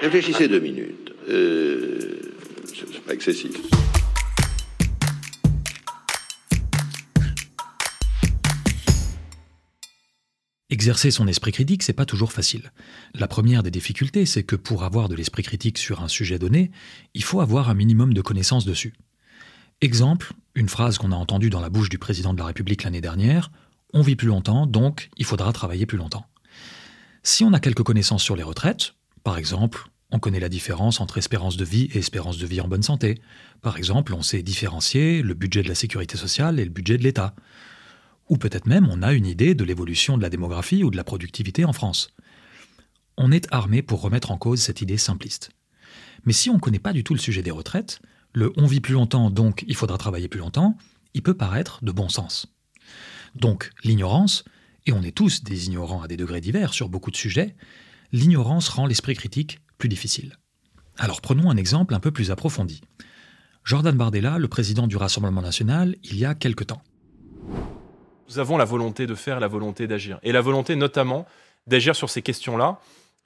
Réfléchissez deux minutes. Euh, c'est pas excessif. Exercer son esprit critique, c'est pas toujours facile. La première des difficultés, c'est que pour avoir de l'esprit critique sur un sujet donné, il faut avoir un minimum de connaissances dessus. Exemple, une phrase qu'on a entendue dans la bouche du président de la République l'année dernière On vit plus longtemps, donc il faudra travailler plus longtemps. Si on a quelques connaissances sur les retraites, par exemple, on connaît la différence entre espérance de vie et espérance de vie en bonne santé. Par exemple, on sait différencier le budget de la sécurité sociale et le budget de l'État. Ou peut-être même on a une idée de l'évolution de la démographie ou de la productivité en France. On est armé pour remettre en cause cette idée simpliste. Mais si on ne connaît pas du tout le sujet des retraites, le on vit plus longtemps donc il faudra travailler plus longtemps, il peut paraître de bon sens. Donc l'ignorance, et on est tous des ignorants à des degrés divers sur beaucoup de sujets, l'ignorance rend l'esprit critique plus difficile. Alors prenons un exemple un peu plus approfondi. Jordan Bardella, le président du Rassemblement national, il y a quelque temps. Nous avons la volonté de faire, la volonté d'agir. Et la volonté notamment d'agir sur ces questions-là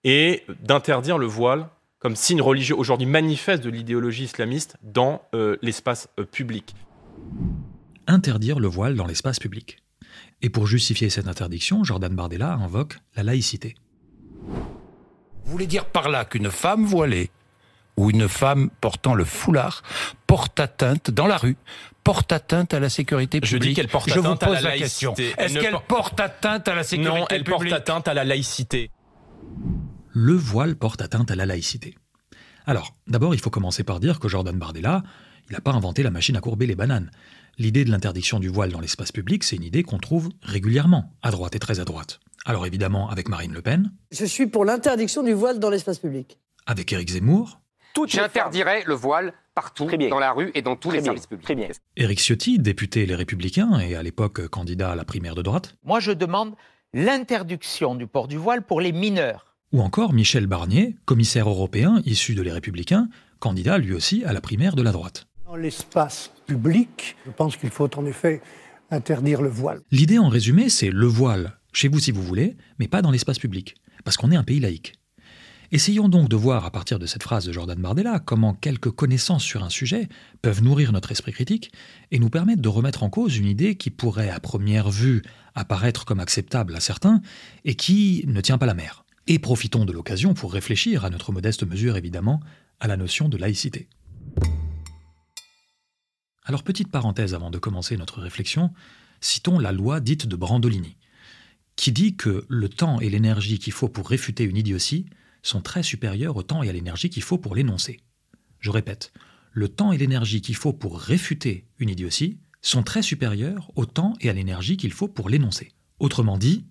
et d'interdire le voile comme signe religieux aujourd'hui manifeste de l'idéologie islamiste dans euh, l'espace euh, public. Interdire le voile dans l'espace public. Et pour justifier cette interdiction, Jordan Bardella invoque la laïcité. Vous voulez dire par là qu'une femme voilée ou une femme portant le foulard porte atteinte dans la rue porte atteinte à la sécurité publique. Je dis qu'elle porte atteinte vous pose à la, question. laïcité. Est-ce qu'elle porte atteinte à la sécurité Non, elle publique porte atteinte à la laïcité. Le voile porte atteinte à la laïcité. Alors, d'abord, il faut commencer par dire que Jordan Bardella, il n'a pas inventé la machine à courber les bananes. L'idée de l'interdiction du voile dans l'espace public, c'est une idée qu'on trouve régulièrement, à droite et très à droite. Alors évidemment, avec Marine Le Pen, Je suis pour l'interdiction du voile dans l'espace public. avec Éric Zemmour, J'interdirais le voile partout, dans la rue et dans tous les services publics. Éric Ciotti, député Les Républicains et à l'époque candidat à la primaire de droite, Moi, je demande l'interdiction du port du voile pour les mineurs. ou encore Michel Barnier, commissaire européen issu de Les Républicains, candidat lui aussi à la primaire de la droite. Dans l'espace public, je pense qu'il faut en effet interdire le voile. L'idée en résumé, c'est le voile, chez vous si vous voulez, mais pas dans l'espace public, parce qu'on est un pays laïque. Essayons donc de voir à partir de cette phrase de Jordan Bardella comment quelques connaissances sur un sujet peuvent nourrir notre esprit critique et nous permettre de remettre en cause une idée qui pourrait à première vue apparaître comme acceptable à certains et qui ne tient pas la mer. Et profitons de l'occasion pour réfléchir, à notre modeste mesure évidemment, à la notion de laïcité. Alors petite parenthèse avant de commencer notre réflexion, citons la loi dite de Brandolini, qui dit que le temps et l'énergie qu'il faut pour réfuter une idiotie sont très supérieurs au temps et à l'énergie qu'il faut pour l'énoncer. Je répète, le temps et l'énergie qu'il faut pour réfuter une idiotie sont très supérieurs au temps et à l'énergie qu'il faut pour l'énoncer. Autrement dit,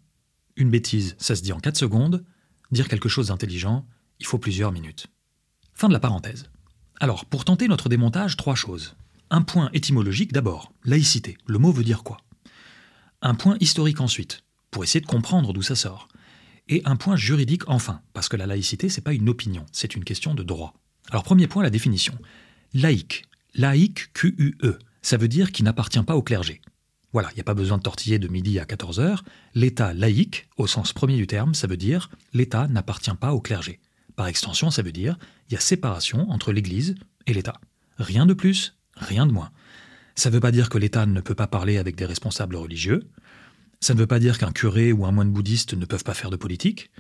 une bêtise, ça se dit en 4 secondes, dire quelque chose d'intelligent, il faut plusieurs minutes. Fin de la parenthèse. Alors, pour tenter notre démontage, trois choses. Un point étymologique d'abord, laïcité, le mot veut dire quoi? Un point historique ensuite, pour essayer de comprendre d'où ça sort. Et un point juridique enfin, parce que la laïcité, c'est pas une opinion, c'est une question de droit. Alors premier point, la définition. Laïque, laïque Q-U-E, ça veut dire qui n'appartient pas au clergé. Voilà, il n'y a pas besoin de tortiller de midi à 14h. L'État laïque, au sens premier du terme, ça veut dire l'État n'appartient pas au clergé. Par extension, ça veut dire il y a séparation entre l'Église et l'État. Rien de plus, rien de moins. Ça ne veut pas dire que l'État ne peut pas parler avec des responsables religieux. Ça ne veut pas dire qu'un curé ou un moine bouddhiste ne peuvent pas faire de politique.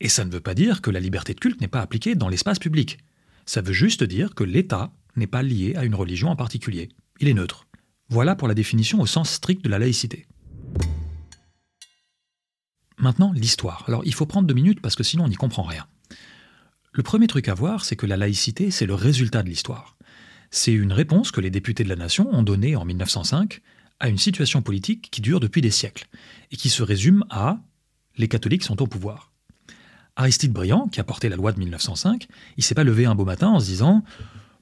Et ça ne veut pas dire que la liberté de culte n'est pas appliquée dans l'espace public. Ça veut juste dire que l'État n'est pas lié à une religion en particulier. Il est neutre. Voilà pour la définition au sens strict de la laïcité. Maintenant, l'histoire. Alors, il faut prendre deux minutes parce que sinon on n'y comprend rien. Le premier truc à voir, c'est que la laïcité, c'est le résultat de l'histoire. C'est une réponse que les députés de la nation ont donnée en 1905 à une situation politique qui dure depuis des siècles et qui se résume à les catholiques sont au pouvoir. Aristide Briand, qui a porté la loi de 1905, il s'est pas levé un beau matin en se disant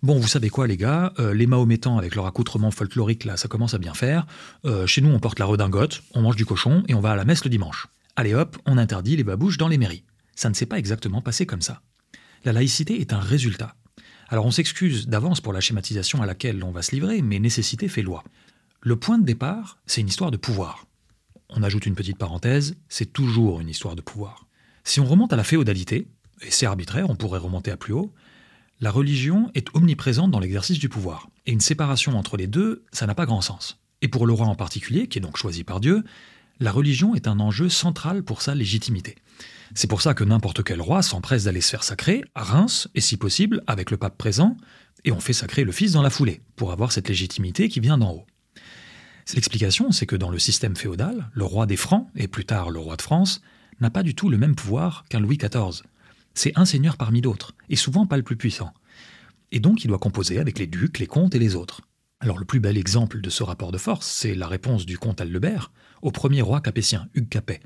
Bon, vous savez quoi, les gars, euh, les Mahométans avec leur accoutrement folklorique, là, ça commence à bien faire. Euh, chez nous, on porte la redingote, on mange du cochon et on va à la messe le dimanche. Allez hop, on interdit les babouches dans les mairies. Ça ne s'est pas exactement passé comme ça. La laïcité est un résultat. Alors on s'excuse d'avance pour la schématisation à laquelle on va se livrer, mais nécessité fait loi. Le point de départ, c'est une histoire de pouvoir. On ajoute une petite parenthèse, c'est toujours une histoire de pouvoir. Si on remonte à la féodalité, et c'est arbitraire, on pourrait remonter à plus haut, la religion est omniprésente dans l'exercice du pouvoir. Et une séparation entre les deux, ça n'a pas grand sens. Et pour le roi en particulier, qui est donc choisi par Dieu, la religion est un enjeu central pour sa légitimité. C'est pour ça que n'importe quel roi s'empresse d'aller se faire sacrer à Reims, et si possible avec le pape présent, et on fait sacrer le fils dans la foulée, pour avoir cette légitimité qui vient d'en haut. L'explication, c'est que dans le système féodal, le roi des Francs, et plus tard le roi de France, n'a pas du tout le même pouvoir qu'un Louis XIV. C'est un seigneur parmi d'autres, et souvent pas le plus puissant. Et donc il doit composer avec les ducs, les comtes et les autres. Alors le plus bel exemple de ce rapport de force, c'est la réponse du comte Aldebert au premier roi capétien, Hugues Capet.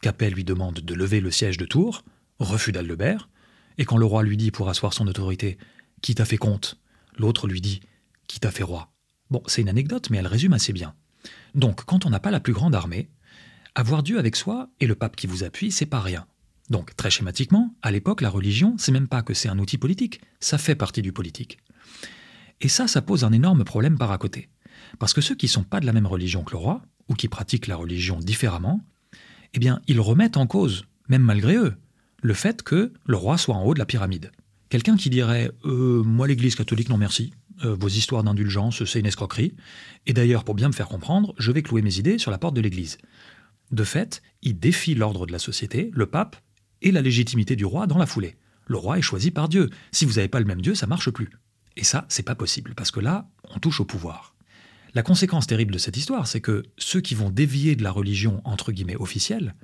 Capet lui demande de lever le siège de Tours, refus d'Aldebert, et quand le roi lui dit pour asseoir son autorité Qui t'a fait comte? L'autre lui dit Qui t'a fait roi? Bon, c'est une anecdote, mais elle résume assez bien. Donc, quand on n'a pas la plus grande armée, avoir Dieu avec soi et le pape qui vous appuie, c'est pas rien. Donc, très schématiquement, à l'époque, la religion, c'est même pas que c'est un outil politique, ça fait partie du politique. Et ça, ça pose un énorme problème par à côté. Parce que ceux qui ne sont pas de la même religion que le roi, ou qui pratiquent la religion différemment, eh bien, ils remettent en cause, même malgré eux, le fait que le roi soit en haut de la pyramide. Quelqu'un qui dirait euh, Moi, l'Église catholique, non merci. Euh, vos histoires d'indulgence, c'est une escroquerie. Et d'ailleurs, pour bien me faire comprendre, je vais clouer mes idées sur la porte de l'Église. De fait, il défie l'ordre de la société, le pape, et la légitimité du roi dans la foulée. Le roi est choisi par Dieu. Si vous n'avez pas le même Dieu, ça marche plus. Et ça, c'est pas possible, parce que là, on touche au pouvoir. La conséquence terrible de cette histoire, c'est que ceux qui vont dévier de la religion entre guillemets officielle,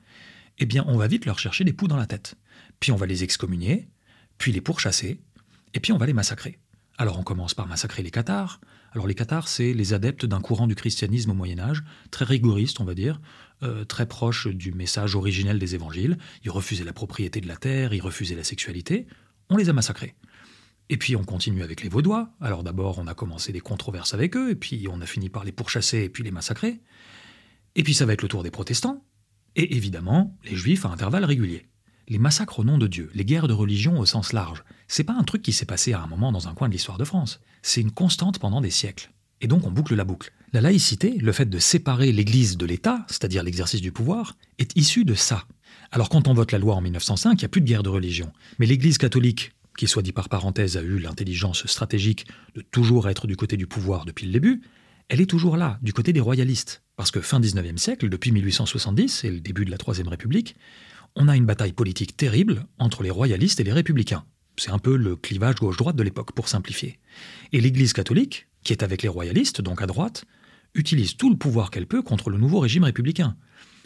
eh bien, on va vite leur chercher des poux dans la tête. Puis on va les excommunier, puis les pourchasser, et puis on va les massacrer. Alors on commence par massacrer les Cathares. Alors les Cathares, c'est les adeptes d'un courant du christianisme au Moyen Âge, très rigoriste, on va dire, euh, très proche du message originel des évangiles. Ils refusaient la propriété de la terre, ils refusaient la sexualité. On les a massacrés. Et puis on continue avec les Vaudois. Alors d'abord on a commencé des controverses avec eux, et puis on a fini par les pourchasser et puis les massacrer. Et puis ça va être le tour des protestants. Et évidemment, les juifs à intervalles réguliers. Les massacres au nom de Dieu, les guerres de religion au sens large, c'est pas un truc qui s'est passé à un moment dans un coin de l'histoire de France. C'est une constante pendant des siècles. Et donc on boucle la boucle. La laïcité, le fait de séparer l'Église de l'État, c'est-à-dire l'exercice du pouvoir, est issu de ça. Alors quand on vote la loi en 1905, il n'y a plus de guerre de religion. Mais l'Église catholique, qui soit dit par parenthèse a eu l'intelligence stratégique de toujours être du côté du pouvoir depuis le début, elle est toujours là, du côté des royalistes. Parce que fin 19e siècle, depuis 1870 et le début de la Troisième République, on a une bataille politique terrible entre les royalistes et les républicains. C'est un peu le clivage gauche-droite de l'époque, pour simplifier. Et l'Église catholique, qui est avec les royalistes, donc à droite, utilise tout le pouvoir qu'elle peut contre le nouveau régime républicain.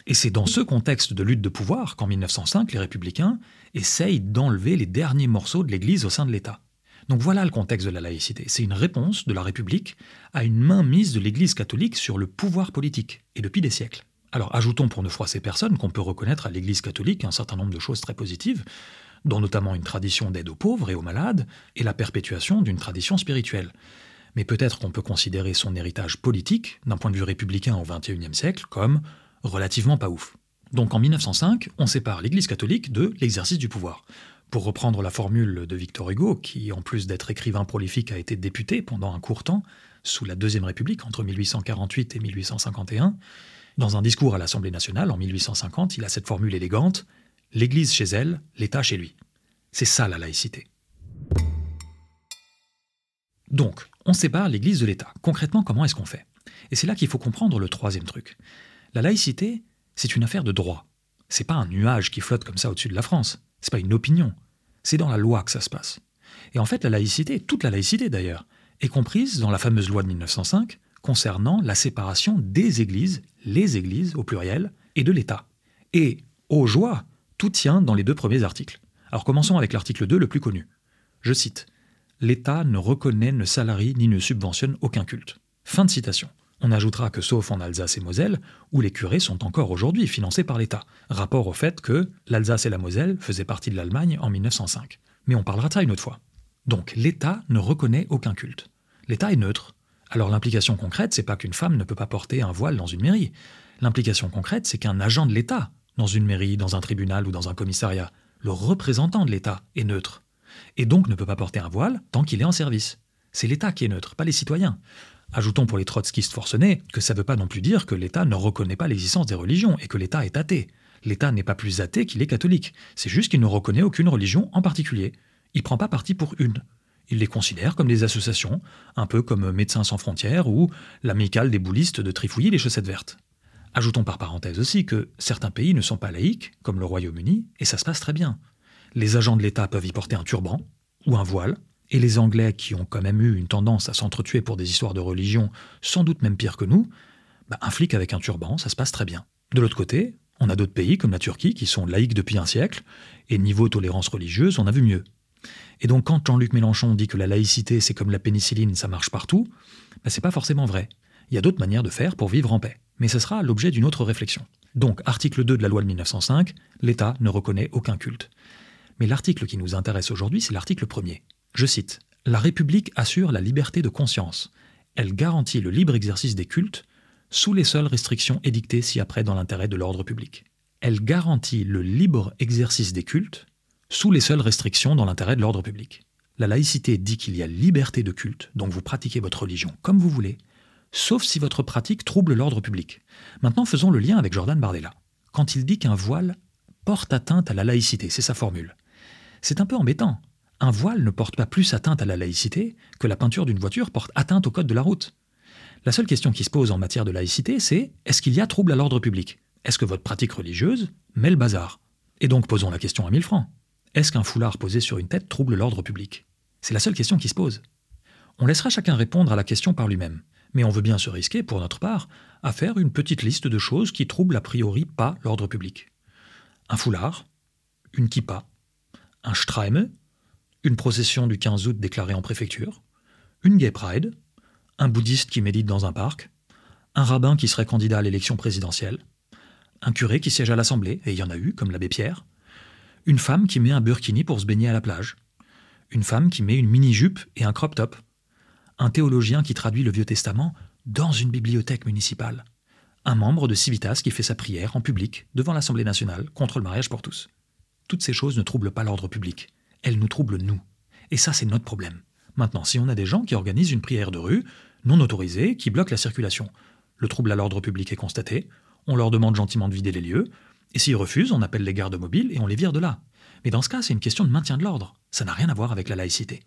Et c'est dans ce contexte de lutte de pouvoir qu'en 1905, les républicains essayent d'enlever les derniers morceaux de l'Église au sein de l'État. Donc voilà le contexte de la laïcité. C'est une réponse de la République à une mainmise de l'Église catholique sur le pouvoir politique, et depuis des siècles. Alors ajoutons pour ne froisser personne qu'on peut reconnaître à l'Église catholique un certain nombre de choses très positives, dont notamment une tradition d'aide aux pauvres et aux malades, et la perpétuation d'une tradition spirituelle. Mais peut-être qu'on peut considérer son héritage politique, d'un point de vue républicain au XXIe siècle, comme relativement pas ouf. Donc en 1905, on sépare l'Église catholique de l'exercice du pouvoir. Pour reprendre la formule de Victor Hugo, qui en plus d'être écrivain prolifique a été député pendant un court temps, sous la Deuxième République, entre 1848 et 1851, dans un discours à l'Assemblée nationale en 1850, il a cette formule élégante L'Église chez elle, l'État chez lui. C'est ça la laïcité. Donc, on sépare l'Église de l'État. Concrètement, comment est-ce qu'on fait? Et c'est là qu'il faut comprendre le troisième truc. La laïcité, c'est une affaire de droit. C'est pas un nuage qui flotte comme ça au-dessus de la France. C'est pas une opinion. C'est dans la loi que ça se passe. Et en fait, la laïcité, toute la laïcité d'ailleurs, est comprise dans la fameuse loi de 1905 concernant la séparation des églises, les églises au pluriel, et de l'État. Et, aux joie, tout tient dans les deux premiers articles. Alors commençons avec l'article 2, le plus connu. Je cite L'État ne reconnaît, ne salarie ni ne subventionne aucun culte. Fin de citation. On ajoutera que sauf en Alsace et Moselle, où les curés sont encore aujourd'hui financés par l'État, rapport au fait que l'Alsace et la Moselle faisaient partie de l'Allemagne en 1905. Mais on parlera de ça une autre fois. Donc l'État ne reconnaît aucun culte. L'État est neutre. Alors l'implication concrète, c'est pas qu'une femme ne peut pas porter un voile dans une mairie. L'implication concrète, c'est qu'un agent de l'État, dans une mairie, dans un tribunal ou dans un commissariat, le représentant de l'État est neutre. Et donc ne peut pas porter un voile tant qu'il est en service. C'est l'État qui est neutre, pas les citoyens. Ajoutons pour les trotskistes forcenés que ça ne veut pas non plus dire que l'État ne reconnaît pas l'existence des religions et que l'État est athée. L'État n'est pas plus athée qu'il est catholique. C'est juste qu'il ne reconnaît aucune religion en particulier. Il ne prend pas parti pour une. Il les considère comme des associations, un peu comme Médecins sans frontières ou l'amicale des boulistes de Trifouillis les chaussettes vertes. Ajoutons par parenthèse aussi que certains pays ne sont pas laïques, comme le Royaume-Uni, et ça se passe très bien. Les agents de l'État peuvent y porter un turban ou un voile, et les Anglais, qui ont quand même eu une tendance à s'entretuer pour des histoires de religion, sans doute même pire que nous, bah, un flic avec un turban, ça se passe très bien. De l'autre côté, on a d'autres pays comme la Turquie qui sont laïques depuis un siècle, et niveau tolérance religieuse, on a vu mieux. Et donc quand Jean-Luc Mélenchon dit que la laïcité c'est comme la pénicilline, ça marche partout, bah, c'est pas forcément vrai. Il y a d'autres manières de faire pour vivre en paix. Mais ce sera l'objet d'une autre réflexion. Donc, article 2 de la loi de 1905, l'État ne reconnaît aucun culte. Mais l'article qui nous intéresse aujourd'hui, c'est l'article 1er. Je cite La République assure la liberté de conscience. Elle garantit le libre exercice des cultes sous les seules restrictions édictées ci-après dans l'intérêt de l'ordre public. Elle garantit le libre exercice des cultes sous les seules restrictions dans l'intérêt de l'ordre public. La laïcité dit qu'il y a liberté de culte, donc vous pratiquez votre religion comme vous voulez, sauf si votre pratique trouble l'ordre public. Maintenant, faisons le lien avec Jordan Bardella. Quand il dit qu'un voile porte atteinte à la laïcité, c'est sa formule. C'est un peu embêtant. Un voile ne porte pas plus atteinte à la laïcité que la peinture d'une voiture porte atteinte au code de la route. La seule question qui se pose en matière de laïcité, c'est est-ce qu'il y a trouble à l'ordre public? Est-ce que votre pratique religieuse met le bazar? Et donc posons la question à mille francs. Est-ce qu'un foulard posé sur une tête trouble l'ordre public? C'est la seule question qui se pose. On laissera chacun répondre à la question par lui-même, mais on veut bien se risquer, pour notre part, à faire une petite liste de choses qui troublent a priori pas l'ordre public. Un foulard, une kippa, un Streime, une procession du 15 août déclarée en préfecture, une gay pride, un bouddhiste qui médite dans un parc, un rabbin qui serait candidat à l'élection présidentielle, un curé qui siège à l'Assemblée, et il y en a eu, comme l'abbé Pierre, une femme qui met un burkini pour se baigner à la plage, une femme qui met une mini-jupe et un crop top, un théologien qui traduit le Vieux Testament dans une bibliothèque municipale, un membre de Civitas qui fait sa prière en public devant l'Assemblée nationale contre le mariage pour tous. Toutes ces choses ne troublent pas l'ordre public, elles nous troublent nous. Et ça, c'est notre problème. Maintenant, si on a des gens qui organisent une prière de rue, non autorisée, qui bloquent la circulation, le trouble à l'ordre public est constaté, on leur demande gentiment de vider les lieux, et s'ils refusent, on appelle les gardes mobiles et on les vire de là. Mais dans ce cas, c'est une question de maintien de l'ordre. Ça n'a rien à voir avec la laïcité.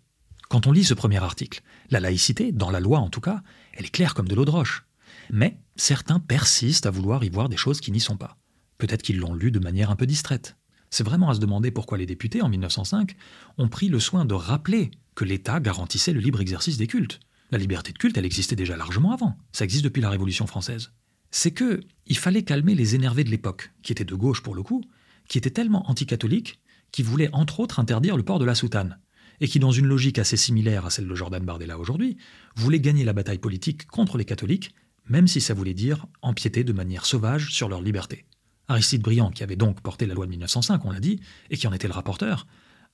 Quand on lit ce premier article, la laïcité, dans la loi en tout cas, elle est claire comme de l'eau de roche. Mais certains persistent à vouloir y voir des choses qui n'y sont pas. Peut-être qu'ils l'ont lu de manière un peu distraite. C'est vraiment à se demander pourquoi les députés, en 1905, ont pris le soin de rappeler que l'État garantissait le libre exercice des cultes. La liberté de culte, elle existait déjà largement avant. Ça existe depuis la Révolution française. C'est que il fallait calmer les énervés de l'époque, qui étaient de gauche pour le coup, qui étaient tellement anticatholiques qu'ils voulaient entre autres interdire le port de la soutane, et qui, dans une logique assez similaire à celle de Jordan Bardella aujourd'hui, voulaient gagner la bataille politique contre les catholiques, même si ça voulait dire empiéter de manière sauvage sur leur liberté. Aristide Briand, qui avait donc porté la loi de 1905, on l'a dit, et qui en était le rapporteur,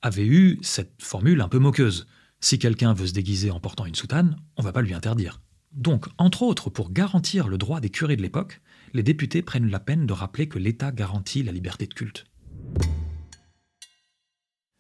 avait eu cette formule un peu moqueuse. Si quelqu'un veut se déguiser en portant une soutane, on va pas lui interdire. Donc, entre autres, pour garantir le droit des curés de l'époque, les députés prennent la peine de rappeler que l'État garantit la liberté de culte.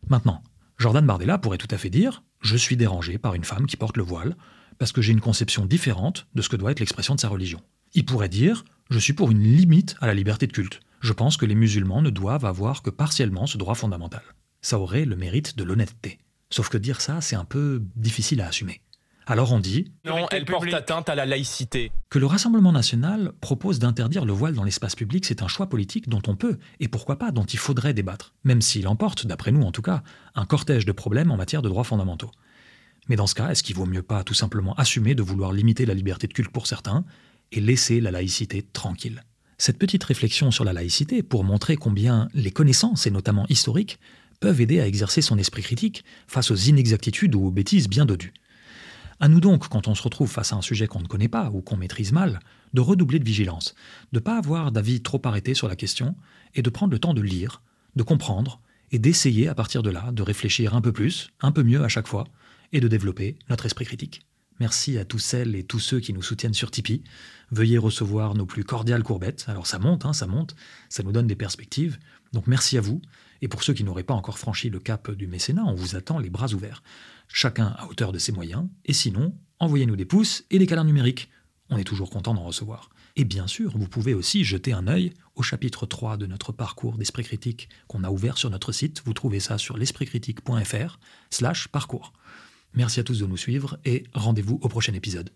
Maintenant, Jordan Bardella pourrait tout à fait dire Je suis dérangé par une femme qui porte le voile, parce que j'ai une conception différente de ce que doit être l'expression de sa religion. Il pourrait dire Je suis pour une limite à la liberté de culte. Je pense que les musulmans ne doivent avoir que partiellement ce droit fondamental ça aurait le mérite de l'honnêteté. Sauf que dire ça, c'est un peu difficile à assumer. Alors on dit Non, elle porte atteinte à la laïcité. Que le Rassemblement national propose d'interdire le voile dans l'espace public, c'est un choix politique dont on peut, et pourquoi pas, dont il faudrait débattre, même s'il emporte, d'après nous en tout cas, un cortège de problèmes en matière de droits fondamentaux. Mais dans ce cas, est-ce qu'il vaut mieux pas tout simplement assumer de vouloir limiter la liberté de culte pour certains et laisser la laïcité tranquille? Cette petite réflexion sur la laïcité, pour montrer combien les connaissances, et notamment historiques, peuvent aider à exercer son esprit critique face aux inexactitudes ou aux bêtises bien dodues. À nous donc, quand on se retrouve face à un sujet qu'on ne connaît pas ou qu'on maîtrise mal, de redoubler de vigilance, de ne pas avoir d'avis trop arrêté sur la question, et de prendre le temps de lire, de comprendre, et d'essayer à partir de là de réfléchir un peu plus, un peu mieux à chaque fois, et de développer notre esprit critique. Merci à tous celles et tous ceux qui nous soutiennent sur Tipeee. Veuillez recevoir nos plus cordiales courbettes. Alors ça monte, hein, ça monte, ça nous donne des perspectives. Donc merci à vous. Et pour ceux qui n'auraient pas encore franchi le cap du mécénat, on vous attend les bras ouverts. Chacun à hauteur de ses moyens. Et sinon, envoyez-nous des pouces et des câlins numériques. On est toujours content d'en recevoir. Et bien sûr, vous pouvez aussi jeter un œil au chapitre 3 de notre parcours d'esprit critique qu'on a ouvert sur notre site. Vous trouvez ça sur l'espritcritique.fr slash parcours. Merci à tous de nous suivre et rendez-vous au prochain épisode.